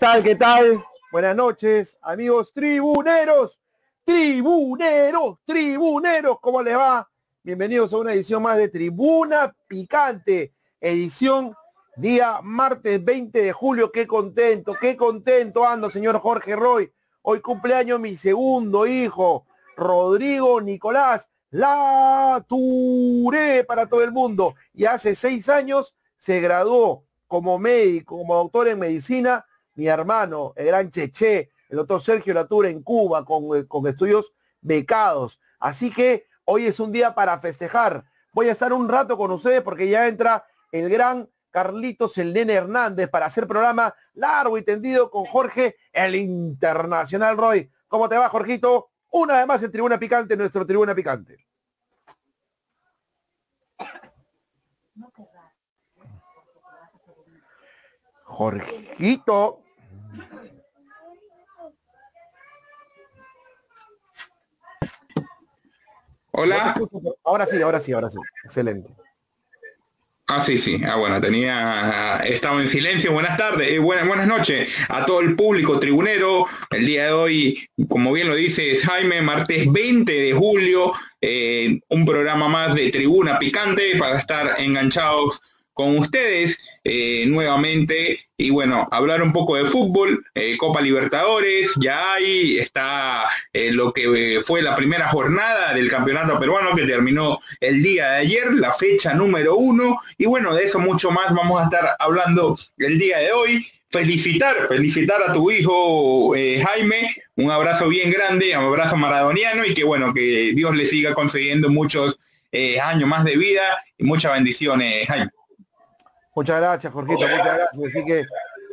¿Qué tal? ¿Qué tal? Buenas noches, amigos tribuneros, tribuneros, tribuneros, ¿cómo les va? Bienvenidos a una edición más de Tribuna Picante, edición día martes 20 de julio. Qué contento, qué contento ando, señor Jorge Roy. Hoy cumpleaños mi segundo hijo, Rodrigo Nicolás La Touré para todo el mundo. Y hace seis años se graduó como médico, como doctor en medicina, mi hermano, el gran Cheche, el doctor Sergio Latura en Cuba, con, eh, con estudios becados. Así que hoy es un día para festejar. Voy a estar un rato con ustedes porque ya entra el gran Carlitos el Nene Hernández para hacer programa largo y tendido con Jorge, el Internacional Roy. ¿Cómo te va, Jorgito? Una vez más en Tribuna Picante, nuestro Tribuna Picante. Jorgito. Hola. Ahora sí, ahora sí, ahora sí. Excelente. Ah, sí, sí. Ah, bueno, tenía, estaba en silencio. Buenas tardes, eh, buenas, buenas noches a todo el público tribunero. El día de hoy, como bien lo dice Jaime, martes 20 de julio, eh, un programa más de Tribuna Picante para estar enganchados con ustedes eh, nuevamente y bueno, hablar un poco de fútbol, eh, Copa Libertadores, ya ahí está eh, lo que fue la primera jornada del campeonato peruano que terminó el día de ayer, la fecha número uno y bueno, de eso mucho más vamos a estar hablando el día de hoy. Felicitar, felicitar a tu hijo Jaime, un abrazo bien grande, un abrazo maradoniano y que bueno, que Dios le siga concediendo muchos años más de vida y muchas bendiciones, Jaime. Muchas gracias, Jorgito, muchas gracias. Así que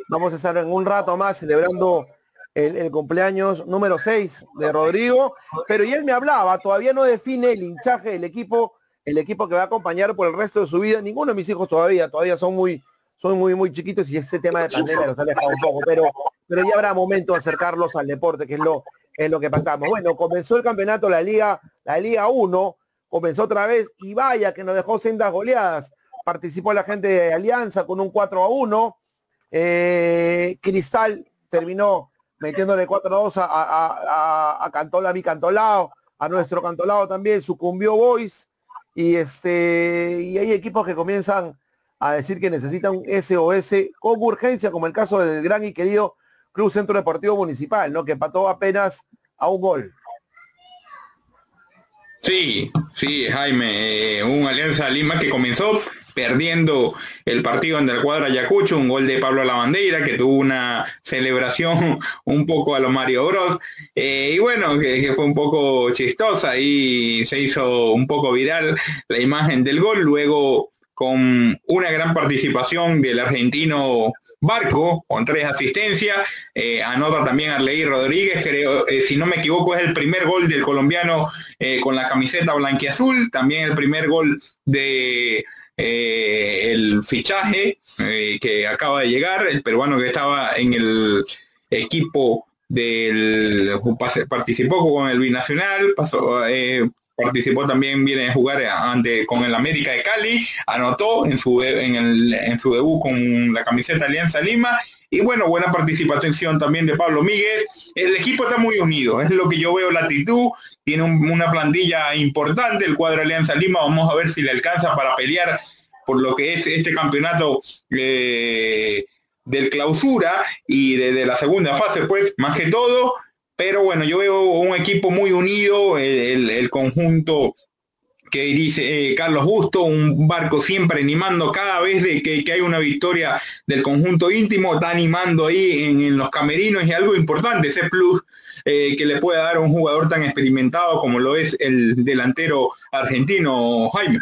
vamos a estar en un rato más celebrando el, cumpleaños número 6 de Rodrigo, pero y él me hablaba, todavía no define el hinchaje del equipo, el equipo que va a acompañar por el resto de su vida. Ninguno de mis hijos todavía, todavía son muy, son muy, muy chiquitos y ese tema de pandemia los ha alejado un poco, pero, pero ya habrá momento de acercarlos al deporte, que es lo, es lo que pactamos. Bueno, comenzó el campeonato, la Liga, la Liga 1, comenzó otra vez y vaya que nos dejó sendas goleadas participó la gente de Alianza con un 4 a 1. Eh, Cristal terminó metiéndole 4 a 2 a, a, a, Cantola, mi Cantolao, a nuestro Cantolao también, sucumbió Boys. Y este, y hay equipos que comienzan a decir que necesitan un SOS con urgencia, como el caso del gran y querido Club Centro Deportivo Municipal, ¿no? Que empató apenas a un gol. Sí, sí, Jaime, eh, un Alianza Lima que comenzó perdiendo el partido en el cuadro Ayacucho, un gol de Pablo Lavandeira que tuvo una celebración un poco a lo Mario Bros. Eh, y bueno, que, fue un poco chistosa y se hizo un poco viral la imagen del gol, luego con una gran participación del argentino Barco, con tres asistencias, eh, anota también Arleí Rodríguez, creo, eh, si no me equivoco es el primer gol del colombiano con la camiseta blanquiazul, también el primer gol de eh, el fichaje eh, que acaba de llegar, el peruano que estaba en el equipo del participó con el binacional, pasó, eh, participó también, viene a jugar ante, con el América de Cali, anotó en su, en, el, en su debut con la camiseta Alianza Lima y bueno, buena participación también de Pablo Míguez. El equipo está muy unido, es lo que yo veo la actitud, tiene una plantilla importante, el cuadro Alianza Lima, vamos a ver si le alcanza para pelear por lo que es este campeonato eh, del clausura y desde la segunda fase, pues, más que todo, pero bueno, yo veo un equipo muy unido, el, conjunto que dice eh, Carlos Busto, un barco siempre animando cada vez de que, hay una victoria del conjunto íntimo, está animando ahí en los camerinos y algo importante, ese plus eh, que le puede dar un jugador tan experimentado como lo es el delantero argentino Jaime.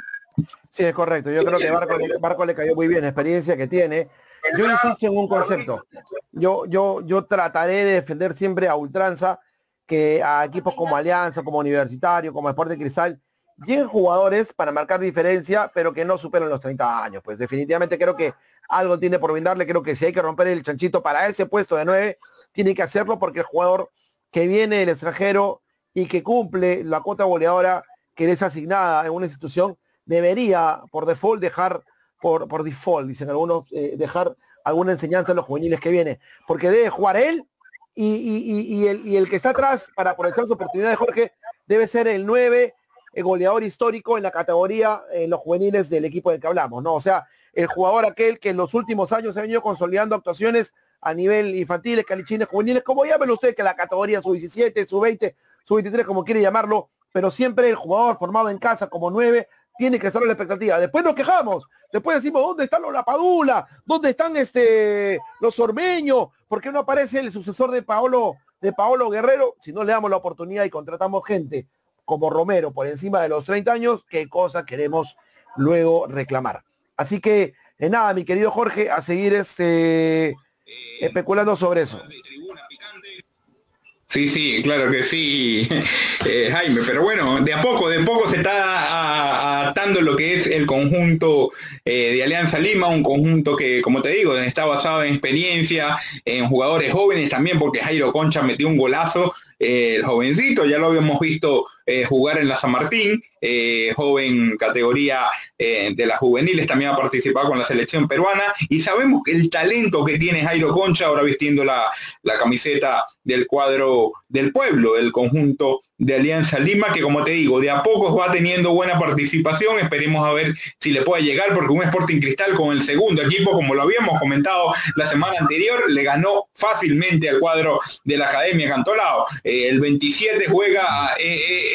Sí, es correcto. Yo creo que Barco, le cayó muy bien, experiencia que tiene. Yo insisto en un concepto. Yo, yo, yo trataré de defender siempre a ultranza que a equipos como Alianza, como Universitario, como Deporte Cristal, lleguen jugadores para marcar diferencia, pero que no superen los 30 años. Pues definitivamente creo que algo tiene por brindarle. Creo que si hay que romper el chanchito para ese puesto de 9, tiene que hacerlo porque el jugador que viene del extranjero y que cumple la cuota goleadora que es asignada en una institución, debería por default dejar por, por default, dicen algunos, eh, dejar alguna enseñanza a los juveniles que viene, porque debe jugar él y, el, y el que está atrás para aprovechar su oportunidad de Jorge debe ser el 9, el goleador histórico en la categoría en los juveniles del equipo del que hablamos, ¿no? O sea, el jugador aquel que en los últimos años ha venido consolidando actuaciones a nivel infantil, calichines, juveniles, como llámenlo usted, que la categoría sub-17, sub-20, sub-23, como quiere llamarlo, pero siempre el jugador formado en casa como 9 tiene que estar la expectativa. Después nos quejamos, después decimos, ¿dónde están los Lapadula? ¿Dónde están este, los Ormeños? ¿Por qué no aparece el sucesor de Paolo, de Paolo Guerrero? Si no le damos la oportunidad y contratamos gente como Romero por encima de los 30 años, ¿qué cosa queremos luego reclamar? Así que, nada, mi querido Jorge, a seguir este, especulando sobre eso. Sí, sí, claro que sí, eh, Jaime, pero bueno, de a poco, de poco se está atando lo que es el conjunto eh, de Alianza Lima, un conjunto que, como te digo, está basado en experiencia, en jugadores jóvenes también, porque Jairo Concha metió un golazo, el jovencito, ya lo habíamos visto eh, jugar en la San Martín, eh, joven categoría eh, de las juveniles, también ha participado con la selección peruana y sabemos el talento que tiene Jairo Concha ahora vistiendo la, la camiseta del cuadro del pueblo, el conjunto de Alianza Lima, que como te digo, de a pocos va teniendo buena participación, esperemos a ver si le puede llegar, porque un Sporting Cristal con el segundo equipo, como lo habíamos comentado la semana anterior, le ganó fácilmente al cuadro de la Academia Cantolao. el 27 juega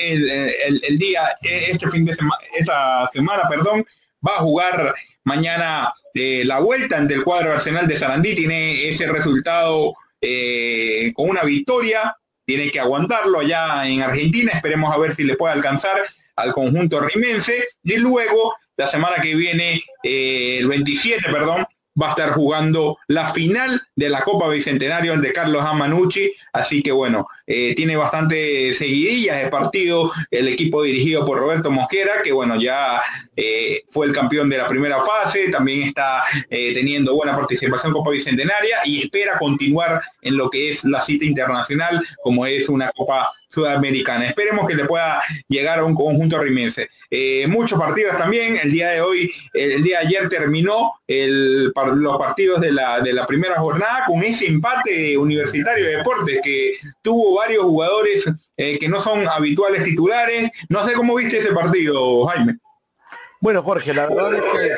el, día, este fin de semana, esta semana, perdón, va a jugar mañana eh, la vuelta ante el cuadro Arsenal de Sarandí, tiene ese resultado eh, con una victoria, tiene que aguantarlo allá en Argentina, esperemos a ver si le puede alcanzar al conjunto rimense, y luego la semana que viene, eh, el 27, perdón, va a estar jugando la final de la Copa Bicentenario de Carlos Amanucci, así que bueno, eh, tiene bastante seguidillas de partido el equipo dirigido por Roberto Mosquera, que bueno, ya eh, fue el campeón de la primera fase, también está eh, teniendo buena participación en Copa Bicentenaria y espera continuar en lo que es la cita internacional, como es una Copa Sudamericana. Esperemos que le pueda llegar a un conjunto rimense. muchos partidos también, el día de hoy, el día de ayer terminó los partidos de la, de la primera jornada con ese empate universitario de deportes que tuvo varios jugadores eh, que no son habituales titulares. No sé cómo viste ese partido, Jaime. Bueno, Jorge, la verdad es que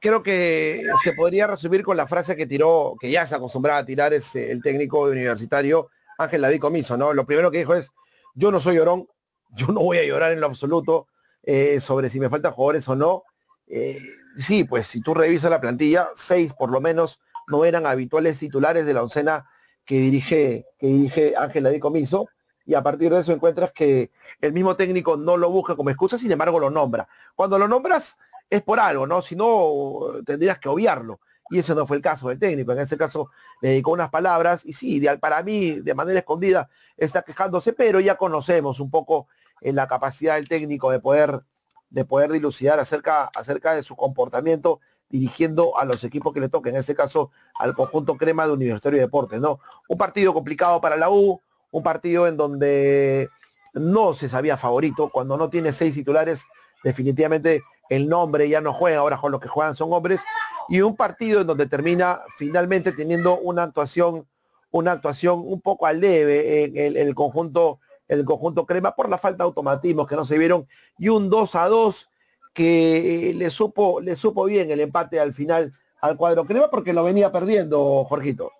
creo que se podría resumir con la frase que tiró, que ya se acostumbraba a tirar este, el técnico universitario Ángel David Comiso, ¿no? Lo primero que dijo es, yo no soy llorón, yo no voy a llorar en lo absoluto eh, sobre si me faltan jugadores o no. Eh, sí, pues si tú revisas la plantilla, seis por lo menos no eran habituales titulares de la oncena que dirige, que dirige Ángel David Comiso, y a partir de eso encuentras que el mismo técnico no lo busca como excusa, sin embargo lo nombra. Cuando lo nombras es por algo, ¿no? Si no, tendrías que obviarlo. Y ese no fue el caso del técnico. En este caso le dedicó unas palabras y sí, de, para mí, de manera escondida, está quejándose, pero ya conocemos un poco en la capacidad del técnico de poder, de poder dilucidar acerca, acerca de su comportamiento dirigiendo a los equipos que le toquen, en este caso al conjunto crema de Universitario de Deportes, ¿no? Un partido complicado para la U, un partido en donde no se sabía favorito, cuando no tiene seis titulares, definitivamente el nombre ya no juega, ahora con los que juegan son hombres, y un partido en donde termina finalmente teniendo una actuación, una actuación un poco al leve en el, conjunto, el conjunto crema por la falta de automatismos que no se vieron, y un 2 a 2 que le supo, le supo bien el empate al final al cuadro crema porque lo venía perdiendo, Jorgito.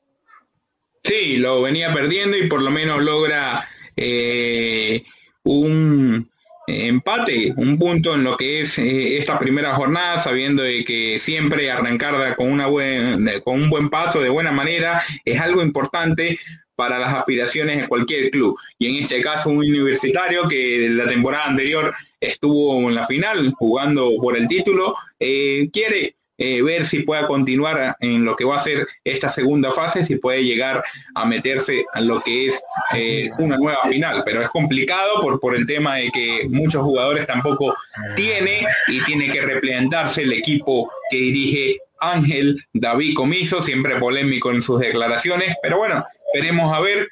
Sí, lo venía perdiendo y por lo menos logra eh, un empate, un punto en lo que es eh, esta primera jornada, sabiendo de que siempre arrancar con, buen, con un buen paso, de buena manera, es algo importante para las aspiraciones de cualquier club. Y en este caso un universitario que la temporada anterior estuvo en la final jugando por el título, eh, quiere eh, ver si pueda continuar en lo que va a ser esta segunda fase, si puede llegar a meterse a lo que es eh, una nueva final. Pero es complicado por, por el tema de que muchos jugadores tampoco tiene y tiene que replantarse el equipo que dirige Ángel David Comiso, siempre polémico en sus declaraciones, pero bueno, veremos a ver.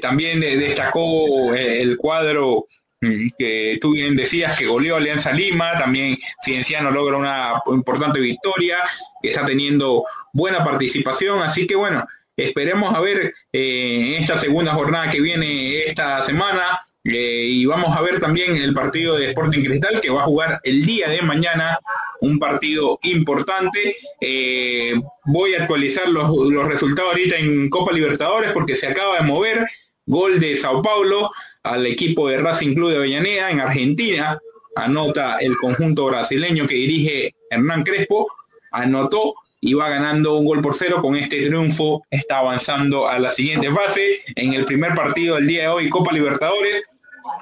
también destacó el cuadro que tú bien decías que goleó Alianza Lima, también Cienciano logra una importante victoria, que está teniendo buena participación, así que bueno, esperemos a ver eh, esta segunda jornada que viene esta semana eh, y vamos a ver también el partido de Sporting Cristal que va a jugar el día de mañana, un partido importante. Eh, voy a actualizar los, resultados ahorita en Copa Libertadores porque se acaba de mover gol de Sao Paulo al equipo de Racing Club de Avellaneda en Argentina. Anota el conjunto brasileño que dirige Hernán Crespo. Anotó y va ganando un gol por cero. Con este triunfo está avanzando a la siguiente fase. En el primer partido del día de hoy, Copa Libertadores,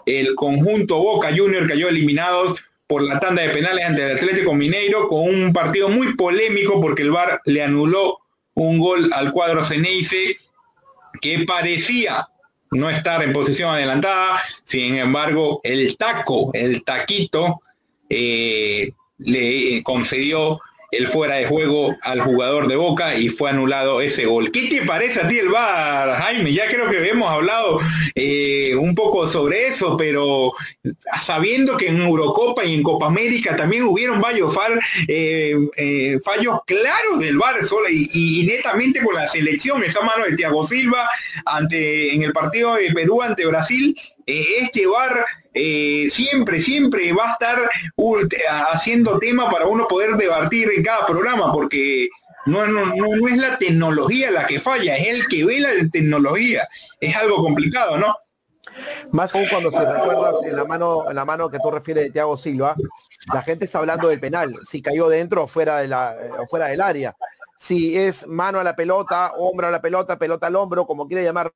el conjunto Boca Junior cayó eliminados por la tanda de penales ante el Atlético Mineiro con un partido muy polémico porque el VAR le anuló un gol al cuadro Ceneice que parecía no estar en posición adelantada, sin embargo el taco, el taquito, eh, le concedió el fuera de juego al jugador de Boca y fue anulado ese gol. ¿Qué te parece a ti el VAR, Jaime? Ya creo que hemos hablado eh, un poco sobre eso, pero sabiendo que en Eurocopa y en Copa América también hubieron varios eh, eh, fallos claros del VAR y, netamente con la selección, esa mano de Thiago Silva ante en el partido de Perú ante Brasil, este VAR eh, siempre, siempre va a estar haciendo tema para uno poder debatir en cada programa, porque no, no, no, es la tecnología la que falla, es el que ve la tecnología. Es algo complicado, ¿no? Más aún cuando se recuerda en la mano, en la mano que tú refieres de Thiago Silva, la gente está hablando del penal, si cayó dentro o fuera, de la, fuera del área. Si es mano a la pelota, hombro a la pelota, pelota al hombro, como quiere llamarlo,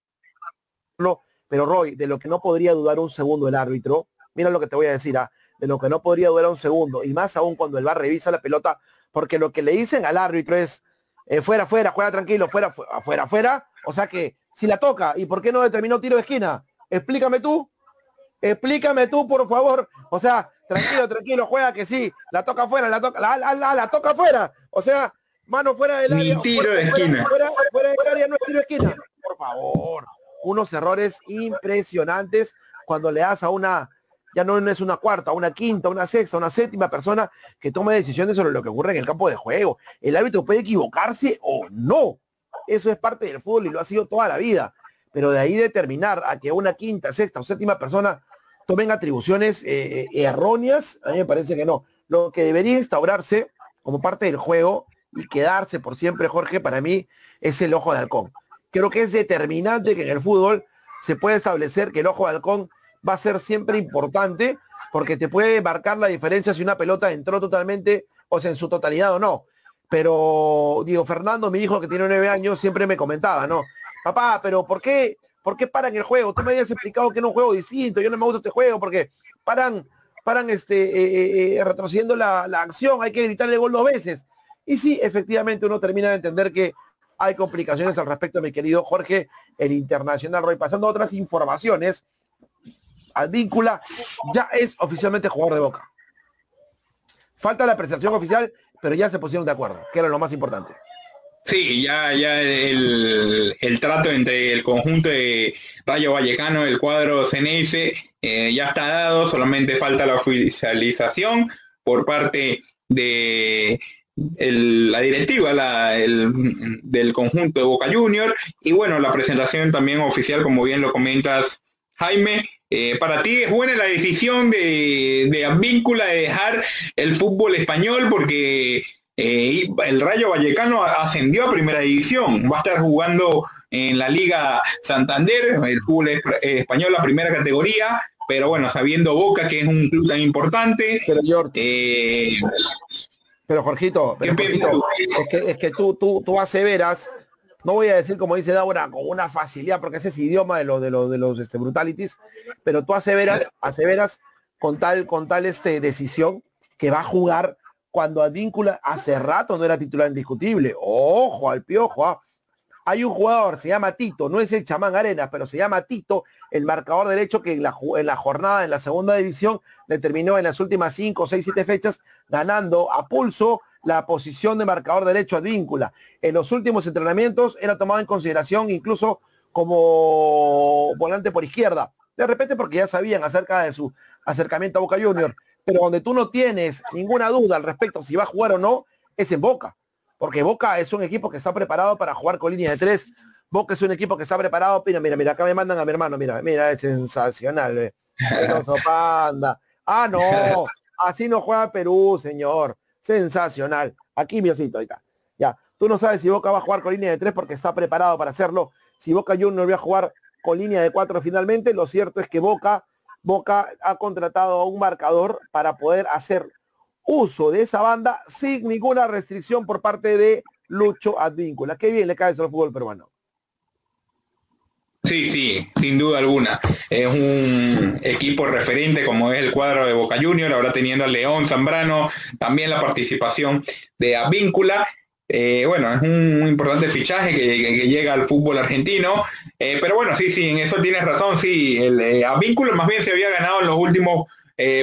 pero Roy, de lo que no podría dudar un segundo el árbitro, mira lo que te voy a decir, ¿ah? de lo que no podría dudar un segundo, y más aún cuando el VAR revisa la pelota, porque lo que le dicen al árbitro es, eh, fuera, fuera, juega tranquilo, fuera, fuera, fuera, o sea que si la toca, ¿y por qué no determinó tiro de esquina? Explícame tú, explícame tú, por favor, o sea, tranquilo, tranquilo, juega que sí, la toca fuera, la toca, la, la, la, toca fuera, o sea, mano fuera del área. Ni tiro de esquina. Fuera, fuera del área no es tiro de esquina, por favor unos errores impresionantes cuando le das a una, ya no es una cuarta, una quinta, una sexta, una séptima persona que tome decisiones sobre lo que ocurre en el campo de juego. El árbitro puede equivocarse o no. Eso es parte del fútbol y lo ha sido toda la vida. Pero de ahí determinar a que una quinta, sexta o séptima persona tomen atribuciones eh, eh, erróneas, a mí me parece que no. Lo que debería instaurarse como parte del juego y quedarse por siempre, Jorge, para mí es el ojo de halcón creo que es determinante que en el fútbol se puede establecer que el ojo de halcón va a ser siempre importante porque te puede marcar la diferencia si una pelota entró totalmente o sea en su totalidad o no. Pero digo, Fernando, mi hijo que tiene nueve años, siempre me comentaba, ¿no? Papá, pero ¿por qué, por qué paran el juego? Tú me habías explicado que era un juego distinto, yo no me gusta este juego porque paran, paran este, eh, eh, eh, retrocediendo la, la acción, hay que gritarle gol dos veces. Y sí, efectivamente uno termina de entender que hay complicaciones al respecto, mi querido Jorge, el Internacional Roy. Pasando a otras informaciones, Advíncula ya es oficialmente jugador de Boca. Falta la presentación oficial, pero ya se pusieron de acuerdo, que era lo más importante. Sí, ya, ya el, trato entre el conjunto de Rayo Vallecano, el cuadro CNS, eh, ya está dado, solamente falta la oficialización por parte de la directiva del conjunto de Boca Junior y bueno, la presentación también oficial, como bien lo comentas, Jaime. Eh, para ti es buena la decisión de, de Advíncula de dejar el fútbol español porque eh, el Rayo Vallecano ascendió a primera división, va a estar jugando en la Liga Santander, el fútbol español, la primera categoría, pero bueno, sabiendo Boca que es un club tan importante, eh, pero Jorgito, es que, es que tú, tú, tú aseveras, no voy a decir como dice Daura, con una facilidad, porque ese es idioma de los de los de los este, brutalities, pero tú aseveras, aseveras con tal, con tal este, decisión que va a jugar cuando Advíncula hace rato no era titular indiscutible. Ojo al piojo, ¿ah? Hay un jugador, se llama Tito, no es el chamán Arena, pero se llama Tito, el marcador derecho que en la, jornada, en la segunda división, determinó en las últimas 5, 6, 7 fechas, ganando a pulso la posición de marcador derecho a víncula. En los últimos entrenamientos era tomado en consideración incluso como volante por izquierda. De repente porque ya sabían acerca de su acercamiento a Boca Junior, pero donde tú no tienes ninguna duda al respecto si va a jugar o no, es en Boca. Porque Boca es un equipo que está preparado para jugar con línea de tres. Boca es un equipo que está preparado. Mira, mira, mira, acá me mandan a mi hermano, mira, mira, es sensacional. Eh. Panda. Ah, no, así no juega Perú, señor. Sensacional. Aquí, mi osito, ahí está. Ya, tú no sabes si Boca va a jugar con línea de tres porque está preparado para hacerlo. Si Boca Junior va a jugar con línea de cuatro finalmente, lo cierto es que Boca, Boca ha contratado a un marcador para poder hacer uso de esa banda sin ninguna restricción por parte de Lucho Advíncula. Qué bien le cae eso al fútbol peruano. Sí, sí, sin duda alguna. Es un equipo referente como es el cuadro de Boca Junior, ahora teniendo a León Zambrano, también la participación de Advíncula. Eh, bueno, es un, importante fichaje que, llega al fútbol argentino. Eh, pero bueno, sí, sí, en eso tienes razón. Sí, el eh, Advíncula más bien se había ganado en los últimos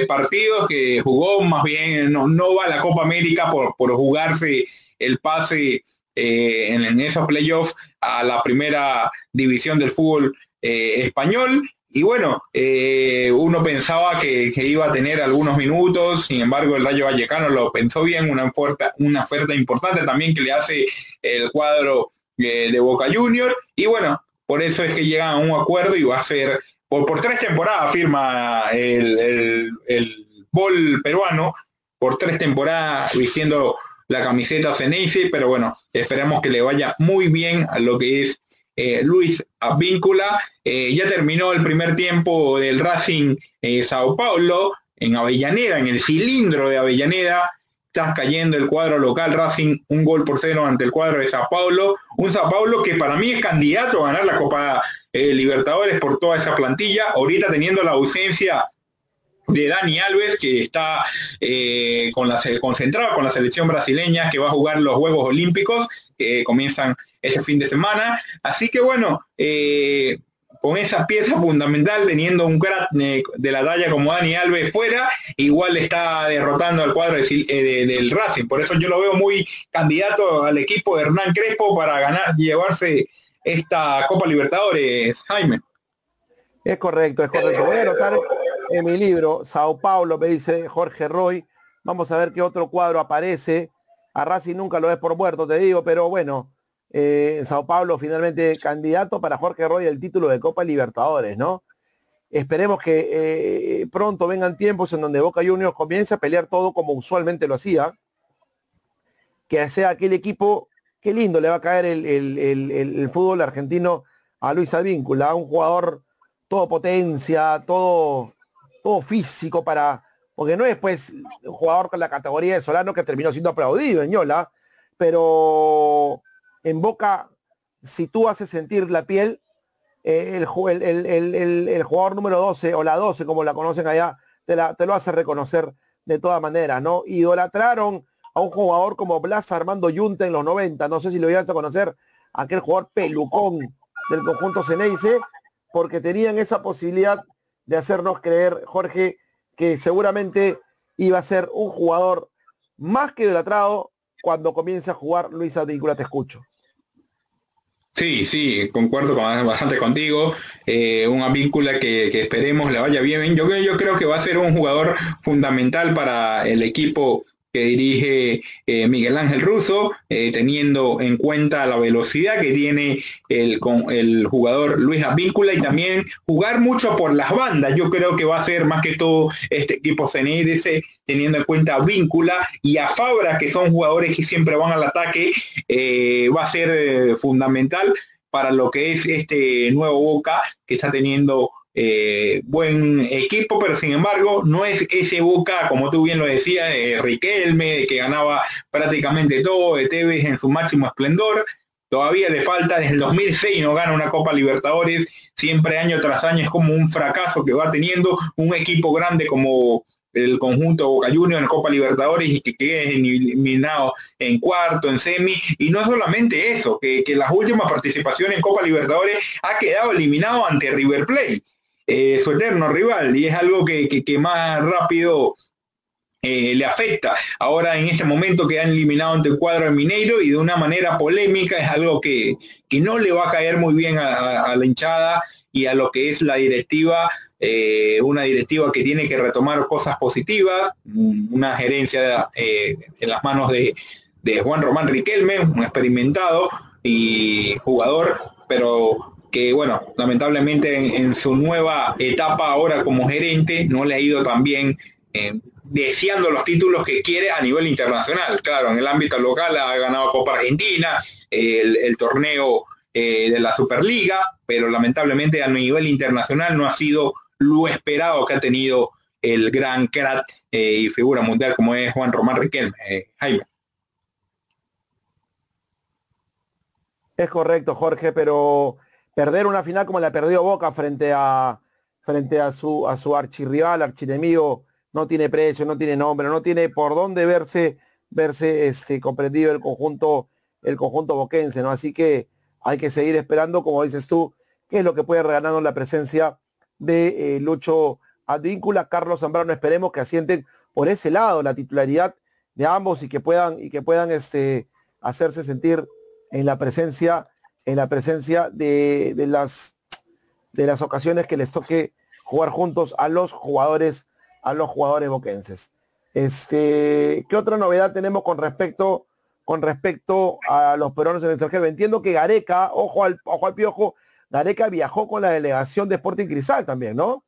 partidos que jugó, más bien no, no va a la Copa América por, por jugarse el pase eh, en, esos playoffs a la primera división del fútbol eh, español. Y bueno, eh, uno pensaba que, iba a tener algunos minutos, sin embargo el Rayo Vallecano lo pensó bien, una oferta, una oferta importante también que le hace el cuadro de Boca Junior. Y bueno, por eso es que llega a un acuerdo y va a ser, por, tres temporadas firma el, el, el bol peruano, por tres temporadas vistiendo la camiseta Ceneice, pero bueno, esperemos que le vaya muy bien a lo que es eh, Luis Avíncula. Eh, ya terminó el primer tiempo del Racing eh, Sao Paulo en Avellaneda, en el cilindro de Avellaneda. Está cayendo el cuadro local Racing un gol por cero ante el cuadro de Sao Paulo. Un Sao Paulo que para mí es candidato a ganar la Copa Libertadores por toda esa plantilla. Ahorita teniendo la ausencia de Dani Alves, que está eh, con la, concentrado con la selección brasileña, que va a jugar los Juegos Olímpicos, que comienzan este fin de semana. Así que bueno, eh, con esa pieza fundamental, teniendo un crack eh, de la talla como Dani Alves fuera, igual está derrotando al cuadro del Racing. Por eso yo lo veo muy candidato al equipo de Hernán Crespo para ganar, llevarse esta Copa Libertadores, Jaime. Es correcto, es correcto. Voy a anotar en mi libro, Sao Paulo, me dice Jorge Roy. Vamos a ver qué otro cuadro aparece. A Racing nunca lo ves por muerto, te digo, pero bueno, eh, Sao Paulo finalmente candidato para Jorge Roy el título de Copa Libertadores, ¿no? Esperemos que eh, pronto vengan tiempos en donde Boca Juniors comience a pelear todo como usualmente lo hacía. Que sea aquel equipo, qué lindo le va a caer el, el fútbol argentino a Luis Advíncula, un jugador todo potencia, todo, todo físico para, porque no es pues un jugador con la categoría de Solano que terminó siendo aplaudido en Yola, pero en Boca, si tú haces sentir la piel, eh, el, el, jugador número 12 o la 12, como la conocen allá, te, la, te lo hace reconocer de todas maneras, ¿no? Idolatraron a un jugador como Blas Armando Yunta en los 90, no sé si lo ibas a conocer, aquel jugador pelucón del conjunto Ceneice, porque tenían esa posibilidad de hacernos creer, Jorge, que seguramente iba a ser un jugador más que idolatrado cuando comience a jugar Luis Advíncula, te escucho. Sí, sí, concuerdo bastante contigo. Eh, una víncula que, que, esperemos le vaya bien. Yo, yo creo que va a ser un jugador fundamental para el equipo dirige eh, Miguel Ángel Russo, eh, teniendo en cuenta la velocidad que tiene el, con el jugador Luis Avíncula y también jugar mucho por las bandas. Yo creo que va a ser más que todo este equipo CNDC teniendo en cuenta Víncula y a Fabra, que son jugadores que siempre van al ataque, eh, va a ser fundamental para lo que es este nuevo Boca que está teniendo eh, buen equipo, pero sin embargo no es ese Boca, como tú bien lo decías, de Riquelme, que ganaba prácticamente todo, de Tevez en su máximo esplendor. Todavía le falta, desde el 2006 no gana una Copa Libertadores, siempre año tras año es como un fracaso que va teniendo un equipo grande como el conjunto Boca Juniors en Copa Libertadores y que quede eliminado en cuarto, en semi, y no solamente eso, que, que las últimas participaciones en Copa Libertadores ha quedado eliminado ante River Plate eh, su eterno rival y es algo que, más rápido eh, le afecta. Ahora en este momento que han eliminado ante el cuadro de Mineiro y de una manera polémica es algo que, no le va a caer muy bien a, la hinchada y a lo que es la directiva eh, una directiva que tiene que retomar cosas positivas, una gerencia eh, en las manos de, Juan Román Riquelme, un experimentado y jugador, pero bueno, lamentablemente en, su nueva etapa ahora como gerente no le ha ido tan bien eh, deseando los títulos que quiere a nivel internacional. Claro, en el ámbito local ha ganado Copa Argentina, el, torneo de la Superliga, pero lamentablemente a nivel internacional no ha sido lo esperado que ha tenido el gran crack eh, y figura mundial como es Juan Román Riquelme, eh, Jaime. Es correcto, Jorge, pero perder una final como la perdió Boca frente a frente a su a su archirrival, archinemigo, no tiene precio, no tiene nombre, no tiene por dónde verse verse este comprendido el conjunto el conjunto boquense, ¿no? Así que hay que seguir esperando, como dices tú, qué es lo que puede regalarnos la presencia de eh, Lucho Advíncula, Carlos Zambrano, esperemos que asienten por ese lado la titularidad de ambos y que puedan, y que puedan este, hacerse sentir en la presencia, en la presencia de, las, de las ocasiones que les toque jugar juntos a los jugadores, a los jugadores boquenses. Este, ¿qué otra novedad tenemos con respecto, con respecto a los peruanos en el extranjero? Entiendo que Gareca, ojo al, ojo al piojo, Gareca viajó con la delegación de Sporting Cristal también, ¿no?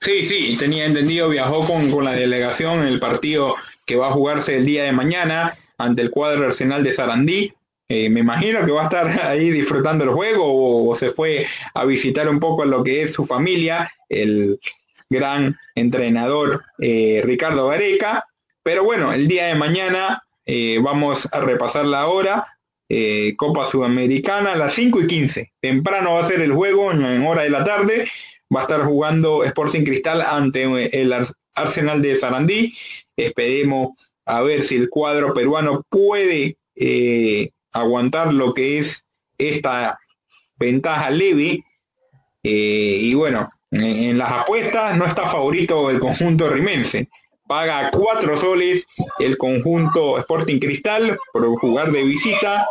Sí, sí, tenía entendido, viajó con, la delegación en el partido que va a jugarse el día de mañana ante el cuadro Arsenal de Sarandí. Eh, me imagino que va a estar ahí disfrutando el juego o, se fue a visitar un poco lo que es su familia, el gran entrenador eh, Ricardo Gareca. Pero bueno, el día de mañana eh, vamos a repasar la hora Copa Sudamericana a las 5 y 15. Temprano va a ser el juego en hora de la tarde. Va a estar jugando Sporting Cristal ante el Arsenal de Sarandí. Esperemos a ver si el cuadro peruano puede aguantar lo que es esta ventaja leve. Eh, y bueno, en, las apuestas no está favorito el conjunto rimense paga cuatro soles el conjunto Sporting Cristal por jugar de visita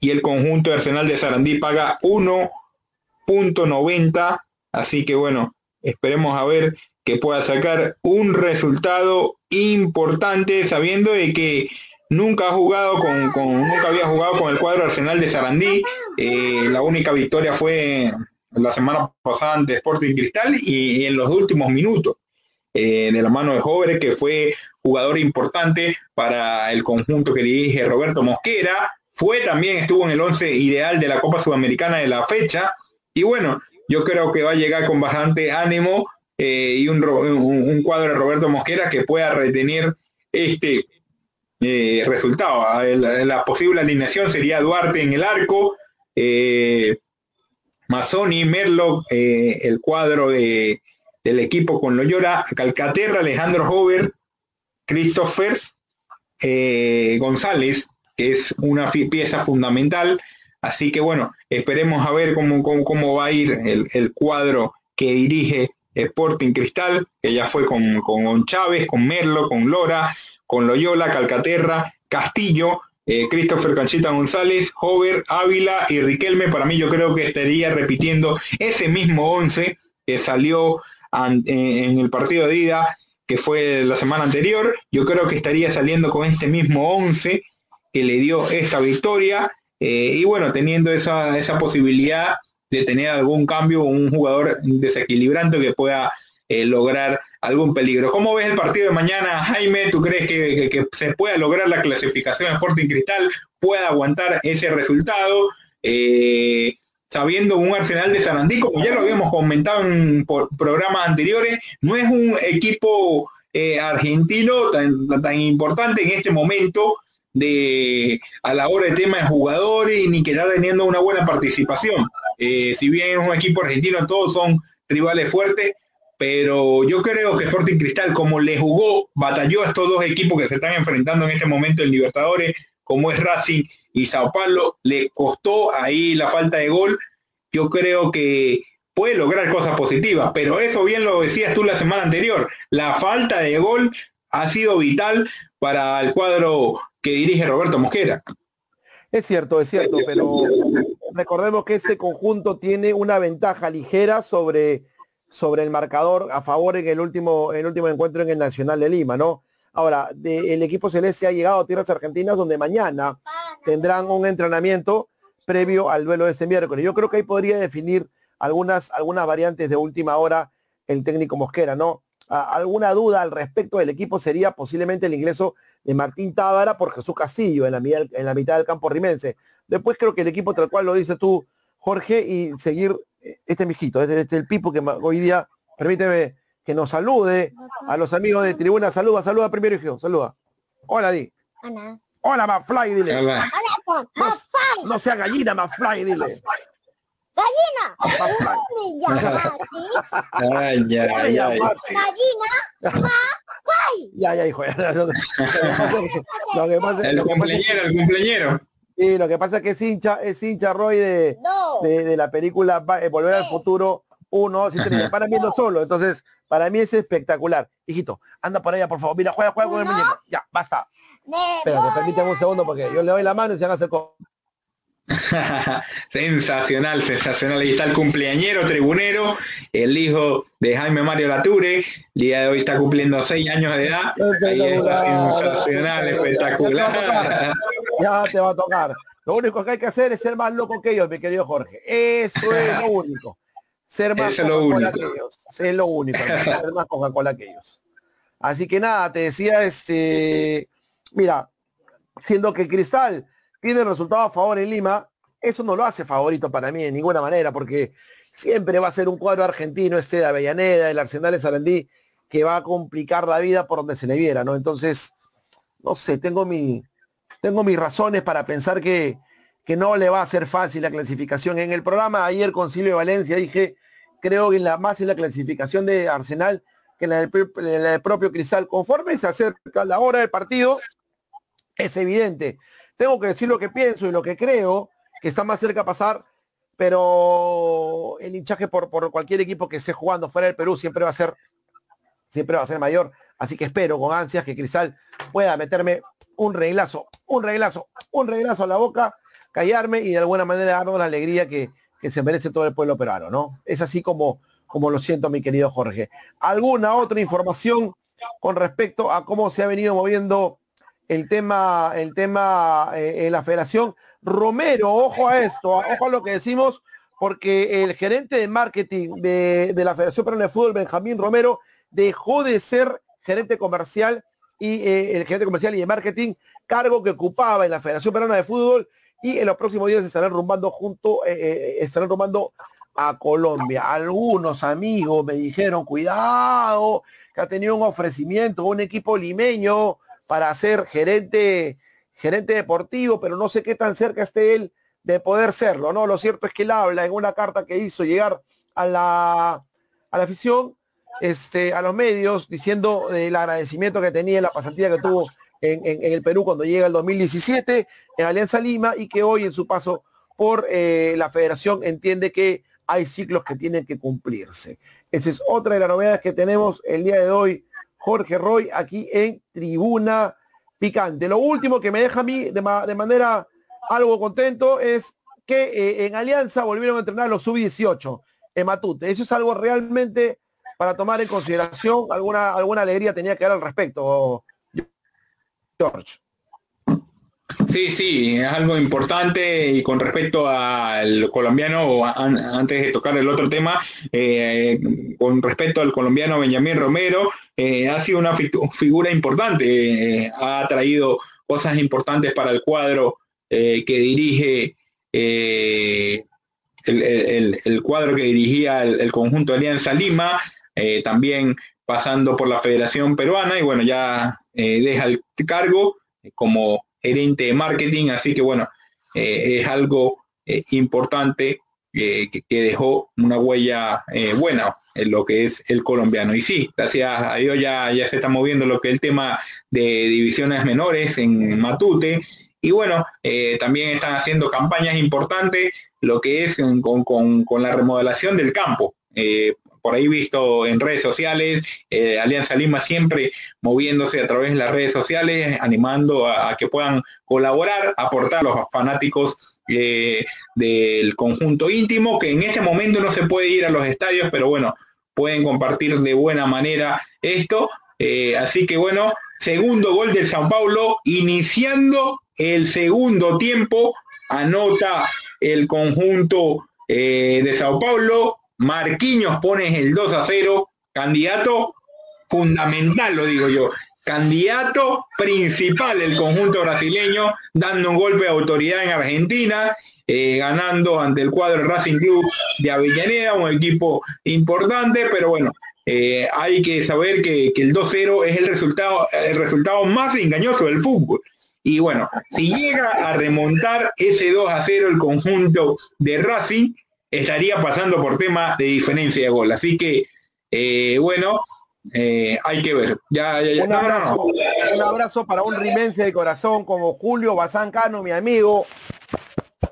y el conjunto Arsenal de Sarandí paga 1.90. Así que bueno, esperemos a ver que pueda sacar un resultado importante sabiendo de que nunca ha jugado con, nunca había jugado con el cuadro Arsenal de Sarandí. Eh, la única victoria fue la semana pasada ante Sporting Cristal y en los últimos minutos. Eh, de la mano de Jóvenes, que fue jugador importante para el conjunto que dirige Roberto Mosquera. Fue también, estuvo en el 11 ideal de la Copa Sudamericana de la fecha. Y bueno, yo creo que va a llegar con bastante ánimo eh, y un, cuadro de Roberto Mosquera que pueda retener este eh, resultado. La, posible alineación sería Duarte en el arco, eh, Mazzoni, Merlo, el cuadro de del equipo con Loyola, Calcaterra, Alejandro Hover, Christopher eh, González, que es una pieza fundamental. Así que bueno, esperemos a ver cómo, cómo, va a ir el, cuadro que dirige Sporting Cristal, que ya fue con, con Chávez, con Merlo, con Lora, con Loyola, Calcaterra, Castillo, eh, Christopher Canchita González, Hover, Ávila y Riquelme. Para mí yo creo que estaría repitiendo ese mismo 11 que salió en el partido de ida que fue la semana anterior. Yo creo que estaría saliendo con este mismo 11 que le dio esta victoria. Eh, y bueno, teniendo esa, esa posibilidad de tener algún cambio, un jugador desequilibrante que pueda eh, lograr algún peligro. ¿Cómo ves el partido de mañana, Jaime? ¿Tú crees que, se pueda lograr la clasificación Sporting Cristal? ¿Pueda aguantar ese resultado? Eh, sabiendo un Arsenal de Sarandí, como ya lo habíamos comentado en programas anteriores, no es un equipo eh, argentino tan, tan importante en este momento de a la hora de tema de jugadores ni que está teniendo una buena participación. Eh, si bien es un equipo argentino, todos son rivales fuertes, pero yo creo que Sporting Cristal, como le jugó, batalló a estos dos equipos que se están enfrentando en este momento en Libertadores, como es Racing y Sao Paulo, le costó ahí la falta de gol. Yo creo que puede lograr cosas positivas, pero eso bien lo decías tú la semana anterior, la falta de gol ha sido vital para el cuadro que dirige Roberto Mosquera. Es cierto, es cierto, pero recordemos que este conjunto tiene una ventaja ligera sobre, sobre el marcador a favor en el último, el último encuentro en el Nacional de Lima, ¿no? Ahora, el equipo celeste ha llegado a tierras argentinas donde mañana tendrán un entrenamiento previo al duelo de este miércoles. Yo creo que ahí podría definir algunas, algunas variantes de última hora el técnico Mosquera, ¿no? alguna duda al respecto del equipo sería posiblemente el ingreso de Martín Tábara por Jesús Castillo en la, en la mitad del campo rimense. Después creo que el equipo tal cual lo dice tú, Jorge, y seguir este mijito, este, este el Pipo que hoy día, permíteme que nos salude a los amigos de tribuna. Saluda, saluda primero, hijo, saluda. Hola, Di. Hola. Hola, Mafly, dile. Hola. No, no sea gallina, Mafly, dile. ¡Gallina! ay, ya, ya, ¡Gallina! Ya, ya, hijo. Lo que pasa, el cumpleañero, el cumpleañero. Sí, lo que pasa es que es hincha, es hincha Roy de, de, la película eh, Volver al Futuro 1, sí, para mí no solo, entonces para mí es espectacular. Hijito, anda por allá, por favor. Mira, juega, juega con el muñeco. Ya, basta. Pero permíteme un segundo porque yo le doy la mano y se van a hacer sensacional, sensacional. Ahí está el cumpleañero tribunero, el hijo de Jaime Mario Lature. El día de hoy está cumpliendo seis años de edad. sensacional, espectacular. Ya te va a tocar. Lo único que hay que hacer es ser más loco que ellos, mi querido Jorge. Eso es lo único. Ser más Coca-Cola que ellos. Es lo único. ser más Coca-Cola que ellos. Así que nada, te decía, este, mira, siendo que Cristal tiene resultado a favor en Lima, eso no lo hace favorito para mí de ninguna manera, porque siempre va a ser un cuadro argentino, este de Avellaneda, el Arsenal de Sarandí, que va a complicar la vida por donde se le viera, ¿no? Entonces, no sé, tengo, mi, tengo mis razones para pensar que, que no le va a ser fácil la clasificación. En el programa ayer con Silvio Valencia dije, creo que la, más en la clasificación de Arsenal que en la del propio Cristal. Conforme se acerca la hora del partido, es evidente tengo que decir lo que pienso y lo que creo, que está más cerca a pasar, pero el hinchaje por, cualquier equipo que esté jugando fuera del Perú siempre va a ser, siempre va a ser mayor. Así que espero con ansias que Cristal pueda meterme un reglazo, un reglazo, un reglazo a la boca, callarme y de alguna manera darnos la alegría que, que se merece todo el pueblo peruano, ¿no? Es así como, como lo siento, mi querido Jorge. ¿Alguna otra información con respecto a cómo se ha venido moviendo el tema, el tema eh, la federación. Romero, ojo a esto, ojo a lo que decimos, porque el gerente de marketing de, la Federación Peruana de Fútbol, Benjamín Romero, dejó de ser gerente comercial y eh, el gerente comercial y de marketing, cargo que ocupaba en la Federación Peruana de Fútbol y en los próximos días estarán rumbando junto, eh, estarán rumbando a Colombia. Algunos amigos me dijeron, cuidado, que ha tenido un ofrecimiento, un equipo limeño, para ser gerente, gerente deportivo, pero no sé qué tan cerca esté él de poder serlo, ¿no? Lo cierto es que él habla en una carta que hizo llegar a la, a la afición, este, a los medios, diciendo el agradecimiento que tenía, la pasantía que tuvo en, el Perú cuando llega el 2017 en Alianza Lima y que hoy en su paso por eh, la federación entiende que hay ciclos que tienen que cumplirse. Esa es otra de las novedades que tenemos el día de hoy Jorge Roy aquí en Tribuna Picante. Lo último que me deja a mí de, manera algo contento es que eh, en Alianza volvieron a entrenar los sub-18 en Matute. Eso es algo realmente para tomar en consideración. Alguna, alguna alegría tenía que dar al respecto, George. Sí, sí, es algo importante y con respecto al colombiano, antes de tocar el otro tema, eh, con respecto al colombiano Benjamín Romero, eh, ha sido una figura importante, eh, ha traído cosas importantes para el cuadro que dirige el, cuadro que dirigía el, conjunto de Alianza Lima, también pasando por la Federación Peruana y bueno, ya deja el cargo como de marketing, así que bueno, eh, es algo eh, importante eh, que, dejó una huella buena en lo que es el colombiano. Y sí, gracias a Dios ya, ya se está moviendo lo que es el tema de divisiones menores en Matute. Y bueno, también están haciendo campañas importantes, lo que es con, con la remodelación del campo por ahí visto en redes sociales, eh, Alianza Lima siempre moviéndose a través de las redes sociales, animando a, que puedan colaborar, aportar a los fanáticos eh, del conjunto íntimo, que en este momento no se puede ir a los estadios, pero bueno, pueden compartir de buena manera esto. Eh, así que bueno, segundo gol del Sao Paulo, iniciando el segundo tiempo, anota el conjunto de Sao Paulo, Marquinhos pone el 2 a 0, candidato fundamental, lo digo yo, candidato principal el conjunto brasileño, dando un golpe de autoridad en Argentina, eh, ganando ante el cuadro Racing Club de Avellaneda, un equipo importante, pero bueno, eh, hay que saber que, el 2-0 es el resultado, el resultado más engañoso del fútbol. Y bueno, si llega a remontar ese 2 a 0 el conjunto de Racing, estaría pasando por tema de diferencia de gol. Así que, eh, bueno, eh, hay que ver. Ya, Un, abrazo, para un rimense de corazón como Julio Bazán Cano, mi amigo.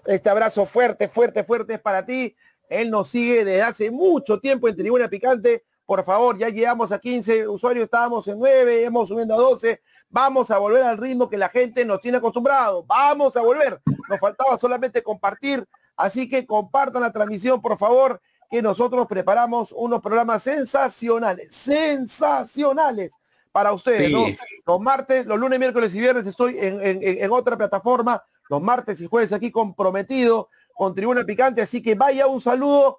Este abrazo fuerte, fuerte, fuerte es para ti. Él nos sigue desde hace mucho tiempo en Tribuna Picante. Por favor, ya llegamos a 15 usuarios, estábamos en 9, hemos subiendo a 12. Vamos a volver al ritmo que la gente nos tiene acostumbrado. Vamos a volver. Nos faltaba solamente compartir. Así que compartan la transmisión, por favor, que nosotros preparamos unos programas sensacionales, sensacionales para ustedes, Los martes, los lunes, miércoles y viernes estoy en, otra plataforma, los martes y jueves aquí comprometido con Tribuna Picante, así que vaya un saludo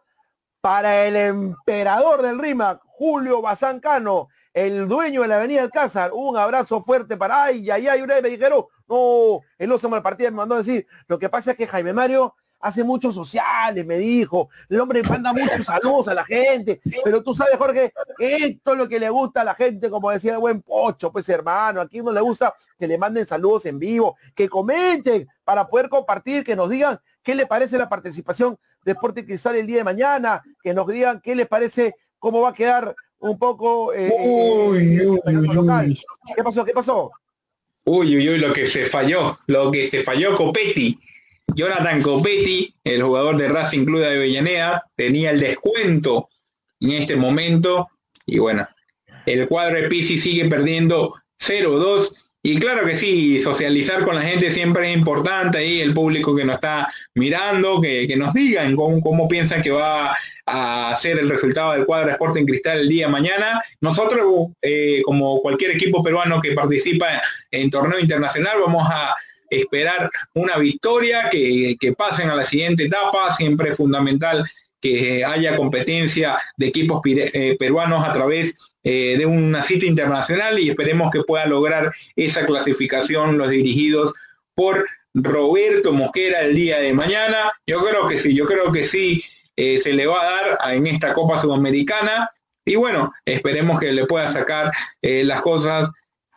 para el emperador del RIMAC, Julio Bazancano, el dueño de la Avenida Alcázar, un abrazo fuerte para, ay, ay, ay, una vez me dijeron, no, él no se partido me mandó a decir, lo que pasa es que Jaime Mario hace muchos sociales, me dijo, el hombre manda muchos saludos a la gente, pero tú sabes, Jorge, esto es lo que le gusta a la gente, como decía el buen Pocho, pues hermano, aquí no le gusta que le manden saludos en vivo, que comenten para poder compartir, que nos digan qué le parece la participación de Sporting Cristal el día de mañana, que nos digan qué les parece, cómo va a quedar un poco eh, uy, local. ¿Qué pasó? ¿Qué pasó? Uy, uy, uy, lo que se falló, lo que se falló Copetti. Jonathan Copetti, el jugador de Racing Club de Avellaneda, tenía el descuento en este momento. Y bueno, el cuadro de Pisi sigue perdiendo 0-2. Y claro que sí, socializar con la gente siempre es importante ahí, el público que nos está mirando, que, nos digan cómo, piensan que va a hacer el resultado del cuadro de Sporting Cristal el día de mañana. Nosotros, eh, como cualquier equipo peruano que participa en torneo internacional, vamos a esperar una victoria, que, pasen a la siguiente etapa, siempre es fundamental que haya competencia de equipos eh, peruanos a través eh, de una cita internacional y esperemos que pueda lograr esa clasificación los dirigidos por Roberto Mosquera el día de mañana. Yo creo que sí, yo creo que sí eh, se le va a dar en esta Copa Sudamericana. Y bueno, esperemos que le pueda sacar eh, las cosas